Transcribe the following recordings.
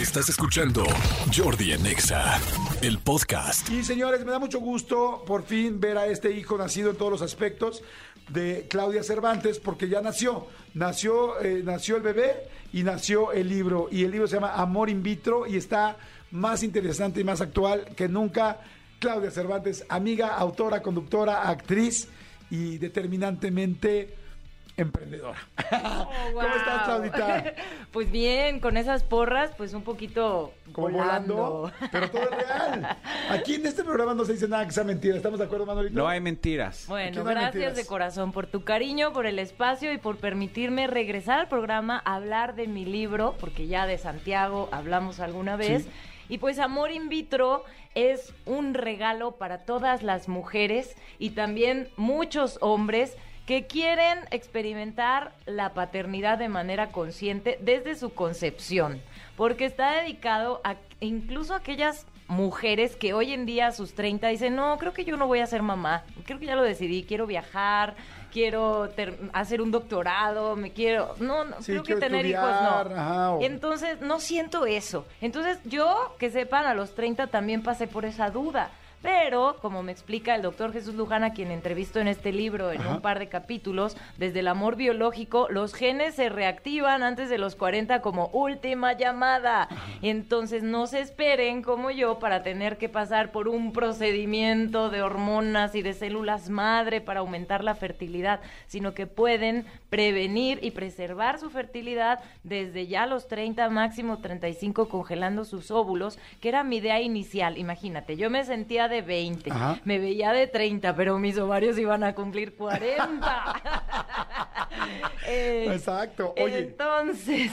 Estás escuchando Jordi Anexa, el podcast. Y señores, me da mucho gusto por fin ver a este hijo nacido en todos los aspectos de Claudia Cervantes, porque ya nació. Nació, eh, nació el bebé y nació el libro. Y el libro se llama Amor in vitro y está más interesante y más actual que nunca. Claudia Cervantes, amiga, autora, conductora, actriz y determinantemente emprendedora. Oh, ¿Cómo estás, Claudita? Pues bien, con esas porras, pues un poquito Como volando. Pero todo es real. Aquí en este programa no se dice nada que sea mentira. ¿Estamos de acuerdo, Manolito? No hay mentiras. Bueno, no hay gracias mentiras. de corazón por tu cariño, por el espacio y por permitirme regresar al programa, hablar de mi libro, porque ya de Santiago hablamos alguna vez. Sí. Y pues Amor in vitro es un regalo para todas las mujeres y también muchos hombres que quieren experimentar la paternidad de manera consciente desde su concepción, porque está dedicado a incluso a aquellas mujeres que hoy en día a sus 30 dicen, no, creo que yo no voy a ser mamá, creo que ya lo decidí, quiero viajar, quiero hacer un doctorado, me quiero, no, no Sí, creo que tener estudiar, hijos no. ajá, o- Entonces, no siento eso. Entonces, yo, que sepan, a los 30 también pasé por esa duda. Pero, como me explica el doctor Jesús Lujana, quien entrevisto en este libro en Ajá. un par de capítulos, desde el amor biológico, los genes se reactivan antes de los 40 como última llamada. Entonces, no se esperen como yo para tener que pasar por un procedimiento de hormonas y de células madre para aumentar la fertilidad, sino que pueden prevenir y preservar su fertilidad desde ya los 30, máximo 35, congelando sus óvulos, que era mi idea inicial. Imagínate, yo me sentía de 20, Ajá. me veía de 30, pero mis ovarios iban a cumplir 40. Eh, Exacto. Oye. Entonces,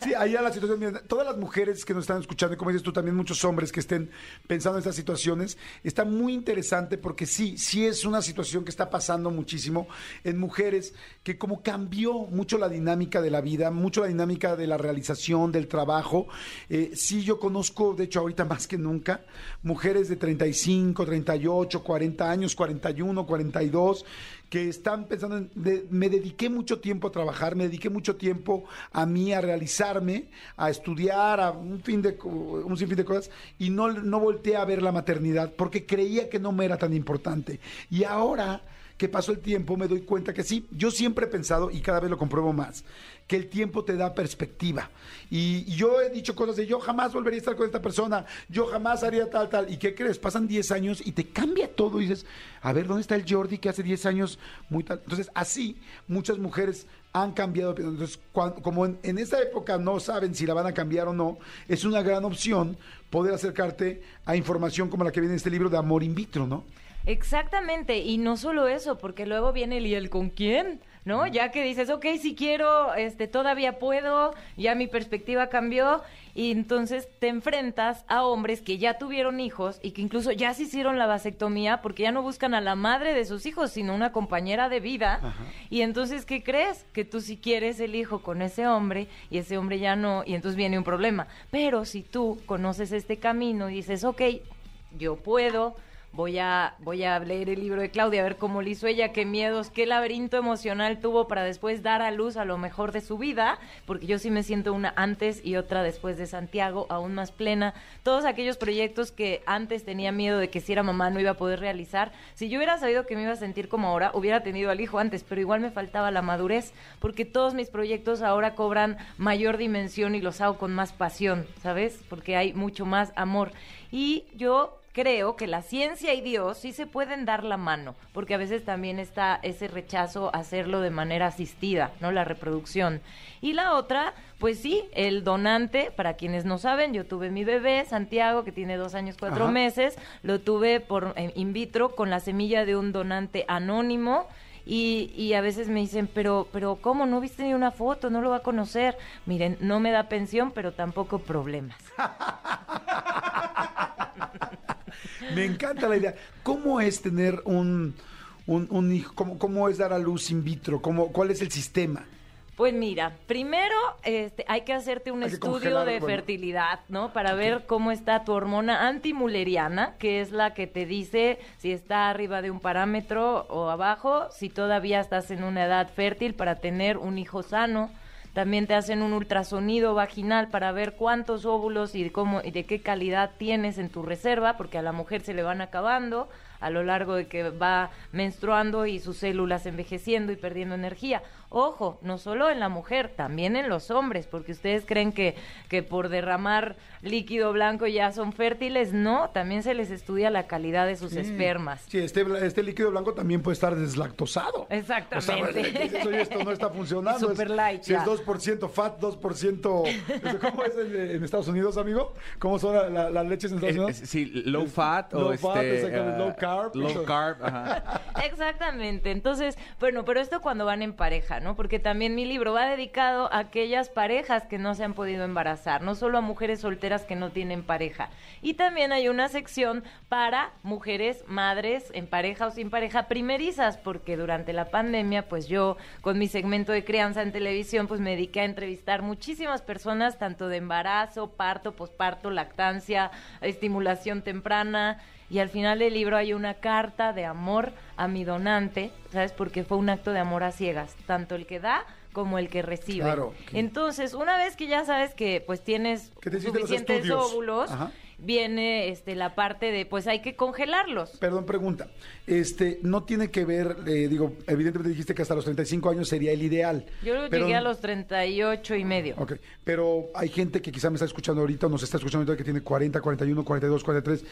Sí, ahí a la situación. mira, todas las mujeres que nos están escuchando, y como dices tú, también muchos hombres que estén pensando en estas situaciones, está muy interesante porque sí, sí es una situación que está pasando muchísimo en mujeres que como cambió mucho la dinámica de la vida, mucho la dinámica de la realización, del trabajo. Eh, sí, yo conozco, de hecho, ahorita más que nunca, mujeres de 35, 38, 40 años, 41, 42 que están pensando en, me dediqué mucho tiempo a trabajar, me dediqué mucho tiempo a mí, a realizarme, a estudiar, a un fin de un sinfín de cosas, y no, no volteé a ver la maternidad porque creía que no me era tan importante. Y ahora que pasó el tiempo me doy cuenta que sí, yo siempre he pensado, y cada vez lo compruebo más, que el tiempo te da perspectiva. Y, yo he dicho cosas de yo jamás volvería a estar con esta persona, yo jamás haría tal, tal. ¿Y qué crees? Pasan 10 años y te cambia todo y dices, a ver, ¿dónde está el Jordi que hace 10 años muy tal? Entonces, así muchas mujeres han cambiado. Entonces, como en, en esta época no saben si la van a cambiar o no, es una gran opción poder acercarte a información como la que viene en este libro de Amor in vitro, ¿no? Exactamente, y no solo eso, porque luego viene el y el con quién, ¿no? Ya que dices, ok, si quiero, este, todavía puedo, ya mi perspectiva cambió, y entonces te enfrentas a hombres que ya tuvieron hijos y que incluso ya se hicieron la vasectomía porque ya no buscan a la madre de sus hijos, sino una compañera de vida. Y entonces, ¿qué crees? Que tú si quieres el hijo con ese hombre y ese hombre ya no, y entonces viene un problema. Pero si tú conoces este camino y dices, ok, yo puedo, voy a, voy a leer el libro de Claudia, a ver cómo lo hizo ella, qué miedos, qué laberinto emocional tuvo para después dar a luz a lo mejor de su vida, porque yo sí me siento una antes y otra después de Santiago, aún más plena. Todos aquellos proyectos que antes tenía miedo de que si era mamá no iba a poder realizar, si yo hubiera sabido que me iba a sentir como ahora, hubiera tenido al hijo antes, pero igual me faltaba la madurez, porque todos mis proyectos ahora cobran mayor dimensión y los hago con más pasión, ¿sabes? Porque hay mucho más amor. Y yo creo que la ciencia y Dios sí se pueden dar la mano, porque a veces también está ese rechazo a hacerlo de manera asistida, ¿no? La reproducción. Y la otra, pues sí, el donante, para quienes no saben, yo tuve mi bebé, Santiago, que tiene dos años, cuatro Ajá. meses, lo tuve por eh, in vitro con la semilla de un donante anónimo. Y, y a veces me dicen, pero, pero ¿cómo? No viste ni una foto, no lo va a conocer. Miren, no me da pensión, pero tampoco problemas. Me encanta la idea. ¿Cómo es tener un, un, un hijo? ¿Cómo, ¿Cómo es dar a luz in vitro? ¿Cómo, ¿Cuál es el sistema? Pues mira, primero este, hay que hacerte un Hay estudio de bueno. fertilidad, ¿no? Para ver cómo está tu hormona antimuleriana, que es la que te dice si está arriba de un parámetro o abajo, si todavía estás en una edad fértil para tener un hijo sano. También te hacen un ultrasonido vaginal para ver cuántos óvulos y de cómo y de qué calidad tienes en tu reserva, porque a la mujer se le van acabando a lo largo de que va menstruando y sus células envejeciendo y perdiendo energía. Ojo, no solo en la mujer, también en los hombres, porque ustedes creen que, que por derramar líquido blanco ya son fértiles. No, también se les estudia la calidad de sus espermas. Sí, este, este líquido blanco también puede estar deslactosado. Exactamente. O sea, esto no está funcionando. Super Es- light, Si es ya. 2% fat, 2%... este, ¿Cómo es en, en Estados Unidos, amigo? ¿Cómo son la- la- las leches en Estados Es- Unidos? es- sí, low fat Low o fat, este, exactamente, ah, low carb. Low carb, ajá. Exactamente. Entonces, bueno, pero esto cuando van en pareja, ¿no? Porque también mi libro va dedicado a aquellas parejas que no se han podido embarazar, no solo a mujeres solteras que no tienen pareja. Y también hay una sección para mujeres, madres, en pareja o sin pareja, primerizas, porque durante la pandemia, pues yo, con mi segmento de crianza en televisión, pues me dediqué a entrevistar muchísimas personas, tanto de embarazo, parto, posparto, lactancia, estimulación temprana. Y al final del libro hay una carta de amor a mi donante, ¿sabes? Porque fue un acto de amor a ciegas, tanto el que da como el que recibe. Claro. Entonces, una vez que ya sabes que pues tienes suficientes óvulos, Ajá. Viene este la parte de pues hay que congelarlos. Perdón, pregunta. Este, no tiene que ver, eh, digo, evidentemente dijiste que hasta los 35 años sería el ideal. Yo pero- llegué a los 38 y medio. Ok, pero hay gente que quizá me está escuchando ahorita o nos está escuchando ahorita que tiene 40, 41, 42, 43.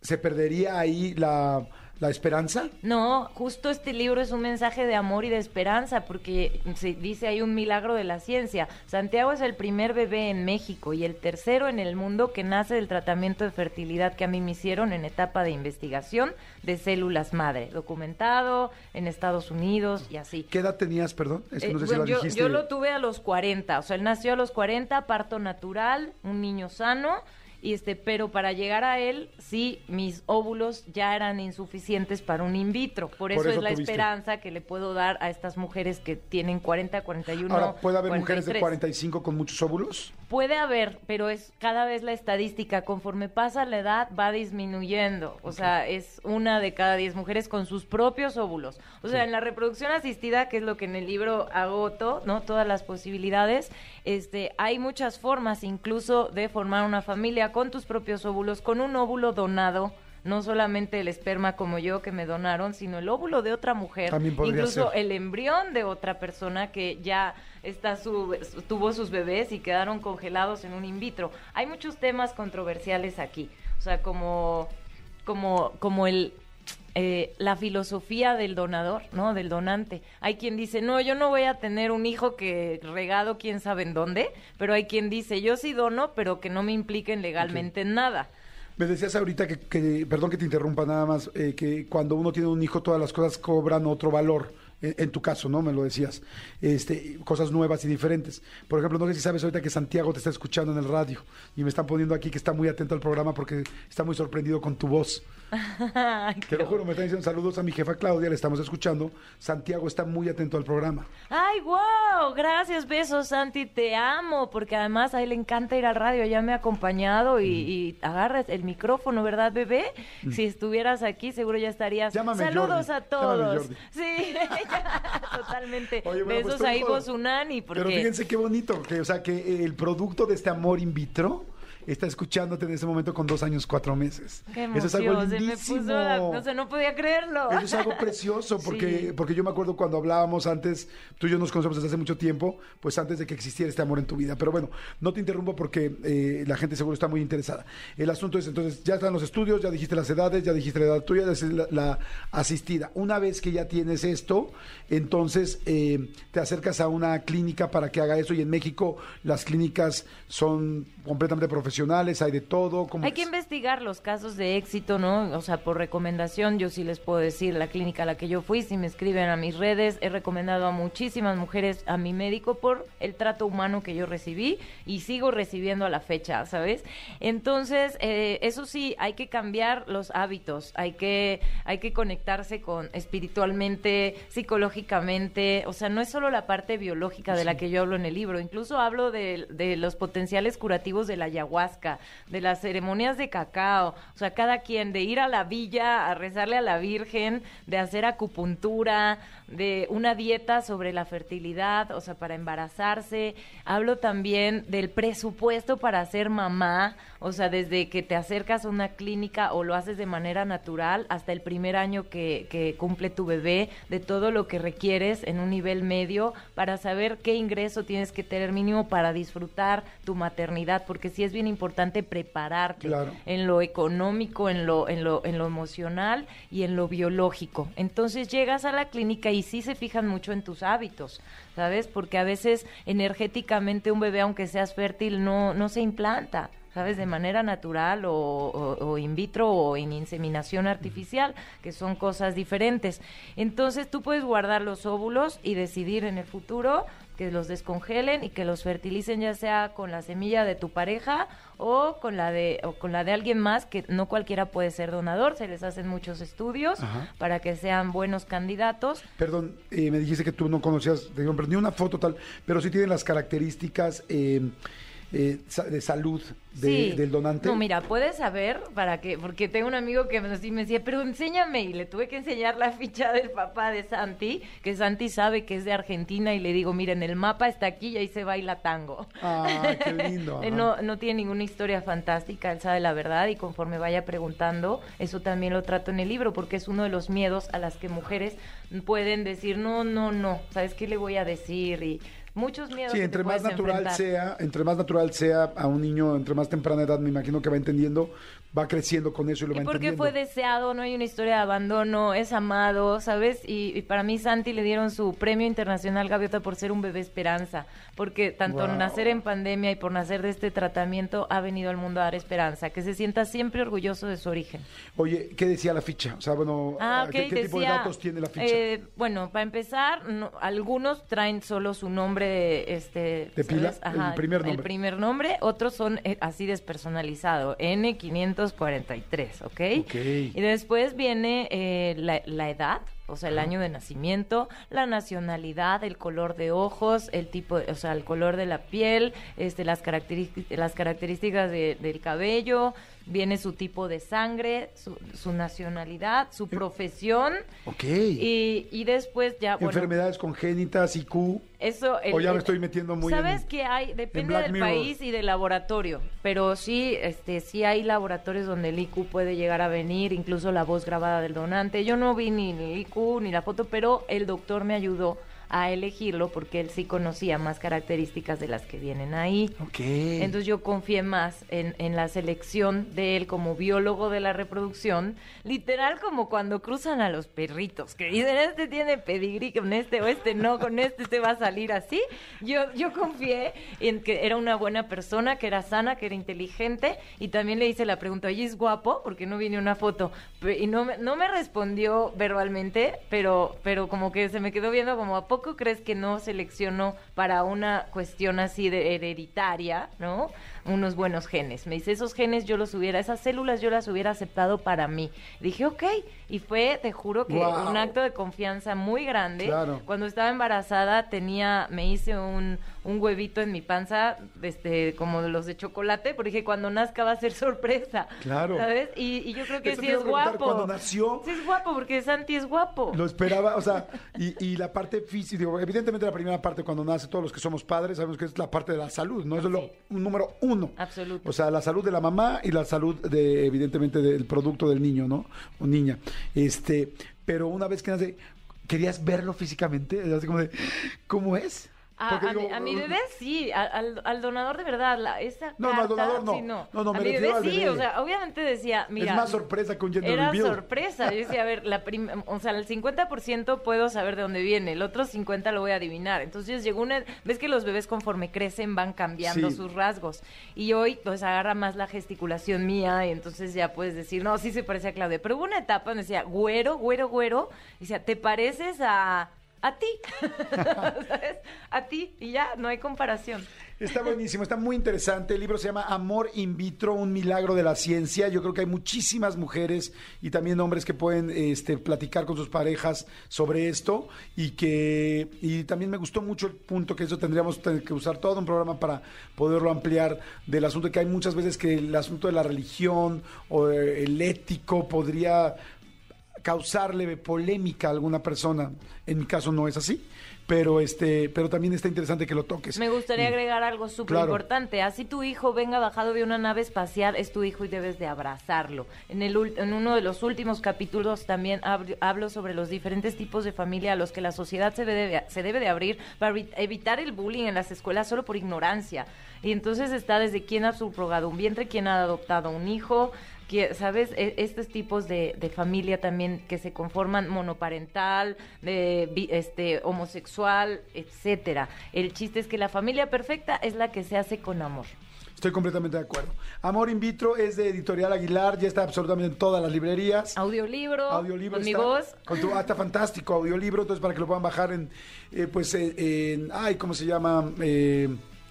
¿Se perdería ahí la, la esperanza? No, justo este libro es un mensaje de amor y de esperanza, porque se dice hay un milagro de la ciencia. Santiago es el primer bebé en México y el tercero en el mundo que nace del tratamiento de fertilidad que a mí me hicieron en etapa de investigación de células madre, documentado en Estados Unidos y así. ¿Qué edad tenías, perdón? Es que Eh, sé bueno, si lo yo, yo lo tuve a los 40, o sea, él nació a los 40, parto natural, un niño sano, y este, pero para llegar a él, sí, mis óvulos ya eran insuficientes para un in vitro. Por eso, Por eso es la tuviste. esperanza que le puedo dar a estas mujeres que tienen 40, 41. Ahora, ¿puede haber mujeres de 43? 45 con muchos óvulos? Puede haber, pero es cada vez la estadística, conforme pasa la edad, va disminuyendo. O sea, es una de cada diez mujeres con sus propios óvulos. O sea, en la reproducción asistida, que es lo que en el libro agoto, ¿no? Todas las posibilidades, este, hay muchas formas, incluso de formar una familia con tus propios óvulos, con un óvulo donado. No solamente el esperma como yo que me donaron, sino el óvulo de otra mujer. También podría incluso ser. el embrión de otra persona que ya está su- tuvo sus bebés y quedaron congelados en un in vitro. Hay muchos temas controversiales aquí, o sea, como como como el eh, la filosofía del donador, ¿no? Del donante. Hay quien dice, no, yo no voy a tener un hijo que regado quién sabe en dónde, pero hay quien dice, yo sí dono, pero que no me impliquen legalmente en nada. Me decías ahorita que, que- perdón que te interrumpa nada más, eh, que cuando uno tiene un hijo todas las cosas cobran otro valor. En, tu caso, ¿no? Me lo decías. Este, cosas nuevas y diferentes. Por ejemplo, no sé si sabes ahorita que Santiago te está escuchando en el radio y me están poniendo aquí que está muy atento al programa porque está muy sorprendido con tu voz. Te lo juro, me están diciendo saludos a mi jefa Claudia, le estamos escuchando. Santiago está muy atento al programa. Ay, wow, gracias, besos, Santi, te amo, porque además a él le encanta ir al radio, ya me ha acompañado y, Mm. y agarras el micrófono, ¿verdad, bebé? Si estuvieras aquí, seguro ya estarías. Llámame Saludos Jordi, a todos. llámame Jordi. Sí, totalmente. Oye, bueno, pues besos tu a hijo- Ivo Zunani, porque Pero fíjense qué bonito, que, o sea, que el producto de este amor in vitro está escuchándote en ese momento con dos años, cuatro meses. qué Eso es algo emoción, se me lindísimo. puso no sé, no podía creerlo. Eso es algo precioso, porque, Sí. porque yo me acuerdo cuando hablábamos antes, tú y yo nos conocemos desde hace mucho tiempo, pues antes de que existiera este amor en tu vida. Pero bueno, no te interrumpo porque eh, la gente seguro está muy interesada. El asunto es, entonces, ya están los estudios, ya dijiste las edades, ya dijiste la edad tuya, ya dijiste la, la asistida. Una vez que ya tienes esto, entonces eh, te acercas a una clínica para que haga eso y en México las clínicas son completamente profesionales, hay de todo. ¿cómo Hay que es? investigar los casos de éxito, ¿no? O sea, por recomendación, yo sí les puedo decir, la clínica a la que yo fui, si me escriben a mis redes, he recomendado a muchísimas mujeres a mi médico por el trato humano que yo recibí y sigo recibiendo a la fecha, ¿sabes? Entonces, eh, eso sí, hay que cambiar los hábitos, hay que, hay que conectarse con espiritualmente, psicológicamente, o sea, no es solo la parte biológica de la que yo hablo en el libro, incluso hablo de, de los potenciales curativos de la ayahuasca de las ceremonias de cacao, o sea, cada quien, de ir a la villa a rezarle a la Virgen, de hacer acupuntura, de una dieta sobre la fertilidad, o sea, para embarazarse. Hablo también del presupuesto para ser mamá, o sea, desde que te acercas a una clínica o lo haces de manera natural hasta el primer año que, que cumple tu bebé, de todo lo que requieres en un nivel medio para saber qué ingreso tienes que tener mínimo para disfrutar tu maternidad, porque sí es bien importante prepararte Claro. en lo económico, en lo, en lo, en lo emocional y en lo biológico. Entonces llegas a la clínica y sí se fijan mucho en tus hábitos, ¿sabes? Porque a veces energéticamente un bebé, aunque seas fértil, no, no se implanta. ¿Sabes? De manera natural o, o- o in vitro o en inseminación artificial, que son cosas diferentes. Entonces tú puedes guardar los óvulos y decidir en el futuro que los descongelen y que los fertilicen ya sea con la semilla de tu pareja o con la de o con la de alguien más que no cualquiera puede ser donador, se les hacen muchos estudios Ajá. para que sean buenos candidatos. Perdón, eh, me dijiste que tú no conocías, digo, ni una foto tal, pero sí tienen las características eh, eh, de salud de- Sí. del donante. No, mira, puedes saber para que, porque tengo un amigo que me, decía, pero enséñame, y le tuve que enseñar la ficha del papá de Santi, que Santi sabe que es de Argentina, y le digo, miren, el mapa está aquí y ahí se baila tango. Ah, qué lindo. No tiene ninguna historia fantástica, él sabe la verdad y conforme vaya preguntando, eso también lo trato en el libro porque es uno de los miedos a las que mujeres pueden decir, no, no, no, ¿sabes qué le voy a decir? Y muchos miedos. Sí, entre más natural enfrentar. sea, entre más natural sea a un niño, entre más temprana edad, me imagino que va entendiendo, va creciendo con eso y lo va Y porque entendiendo. fue deseado, no hay una historia de abandono, es amado, ¿sabes? Y, y para mí Santi le dieron su premio internacional Gaviota por ser un bebé esperanza, porque tanto Wow. nacer en pandemia y por nacer de este tratamiento ha venido al mundo a dar esperanza, que se sienta siempre orgulloso de su origen. Oye, ¿qué decía la ficha? O sea, bueno, Ah, ¿qué, qué tipo de datos tiene la ficha? eh, bueno, para empezar, no- algunos traen solo su nombre, este, ¿De. El primer nombre. El primer nombre, otros son eh, así despersonalizado, N543, ¿ok? Ok. Y después viene eh, la, la edad, o sea, el año de nacimiento, la nacionalidad, el color de ojos, el tipo, o sea, el color de la piel, este, las, características, las características de- del cabello, viene su tipo de sangre, su, su nacionalidad, su profesión. ok. Y, y después ya, bueno, Enfermedades congénitas, IQ. eso... O ya me estoy metiendo muy ¿Sabes en- que hay? Depende del Mirror. país y del laboratorio, pero sí, este, sí hay laboratorios donde el IQ puede llegar a venir, incluso la voz grabada del donante. Yo no vi ni el IQ ni la foto, pero el doctor me ayudó a elegirlo porque él sí conocía más características de las que vienen ahí. Ok. Entonces yo confié más en, en la selección de él como biólogo de la reproducción, literal como cuando cruzan a los perritos, que dicen, este tiene pedigrí con este o este no, con este se va a salir así. Yo, yo confié en que era una buena persona, que era sana, que era inteligente, y también le hice la pregunta, oye, ¿es guapo? Porque no vine una foto. Y no me, no me respondió verbalmente, pero, pero como que se me quedó viendo como, ¿a poco crees que no seleccionó para una cuestión así de hereditaria, ¿no? Unos buenos genes. Me dice, esos genes yo los hubiera, esas células yo las hubiera aceptado para mí. Dije, ok. Y fue, te juro que un acto de confianza muy grande. Claro. Cuando estaba embarazada tenía, me hice un, un huevito en mi panza, este, como de los de chocolate, porque dije, cuando nazca va a ser sorpresa. Claro. ¿Sabes? Y, y yo creo que Eso sí es guapo. cuando nació- Sí es guapo, porque Santi es guapo. Lo esperaba, o sea, y, y la parte física, digo, evidentemente la primera parte cuando nace, todos los que somos padres sabemos que es la parte de la salud, ¿no? Eso es lo número uno. Absoluto. O sea, la salud de la mamá y la salud de, evidentemente, del producto del niño, ¿no? O niña. Este, pero una vez que nace, ¿querías verlo físicamente? Así como de, ¿cómo es? A, Porque a mi, digo, a mi bebé sí, al, al donador de verdad, la, esa No, no, al donador no. sí, no. No, no, a mi bebé al sí, o sea, obviamente decía, mira... es más sorpresa que un gender Era reveal. sorpresa, yo decía, a ver, la prim- o sea, el 50% puedo saber de dónde viene, el otro 50% lo voy a adivinar. Entonces llegó una, ves que los bebés conforme crecen van cambiando Sí. sus rasgos. Y hoy pues agarra más la gesticulación mía y entonces ya puedes decir, no, sí se parece a Claudia. Pero hubo una etapa donde decía, güero, güero, güero, y decía, ¿te pareces a a ti. ¿Sabes? A ti y ya, no hay comparación. Está buenísimo, está muy interesante. El libro se llama Amor in vitro, un milagro de la ciencia. Yo creo que hay muchísimas mujeres y también hombres que pueden este, platicar con sus parejas sobre esto y que y también me gustó mucho el punto que eso tendríamos que usar todo un programa para poderlo ampliar del asunto que hay muchas veces que el asunto de la religión o el ético podría causarle polémica a alguna persona. En mi caso no es así pero este, pero también está interesante que lo toques. Me gustaría Y- agregar algo súper Claro. importante. Así tu hijo venga bajado de una nave espacial, es tu hijo y debes de abrazarlo. En, el, en uno de los últimos capítulos también hablo, sobre los diferentes tipos de familia a los que la sociedad se debe, se debe de abrir para evi- evitar el bullying en las escuelas solo por ignorancia. Y entonces está desde quién ha subrogado un vientre, quién ha adoptado un hijo, ¿sabes? E- estos tipos de, de familia también que se conforman monoparental, de, este, homosexual, etcétera. El chiste es que la familia perfecta es la que se hace con amor. Estoy completamente de acuerdo. Amor in vitro es de Editorial Aguilar, ya está absolutamente en todas las librerías. Audiolibro, Audiolibro con mi voz. Con tu, ah, está fantástico, audiolibro, entonces para que lo puedan bajar en, eh, pues, eh, en, ay, ¿cómo se llama? Eh,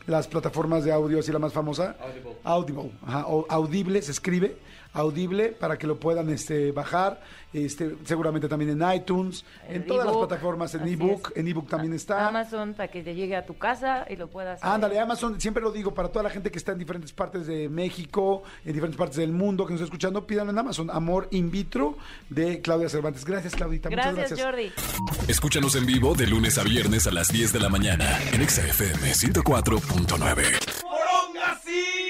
las plataformas de audio, así la más famosa. Audible. Audible, Audible se escribe, Audible, para que lo puedan este, bajar, este, seguramente también en iTunes, en todas las plataformas, en ebook, en ebook también está. Amazon, para que te llegue a tu casa y lo puedas... Ándale, Amazon, siempre lo digo, para toda la gente que está en diferentes partes de México, en diferentes partes del mundo, que nos está escuchando, pídanlo en Amazon, Amor In Vitro, de Claudia Cervantes. Gracias, Claudita, gracias, muchas gracias. Jordi. Escúchanos en vivo de lunes a viernes a las 10 de la mañana, en XFM 104. 106.9.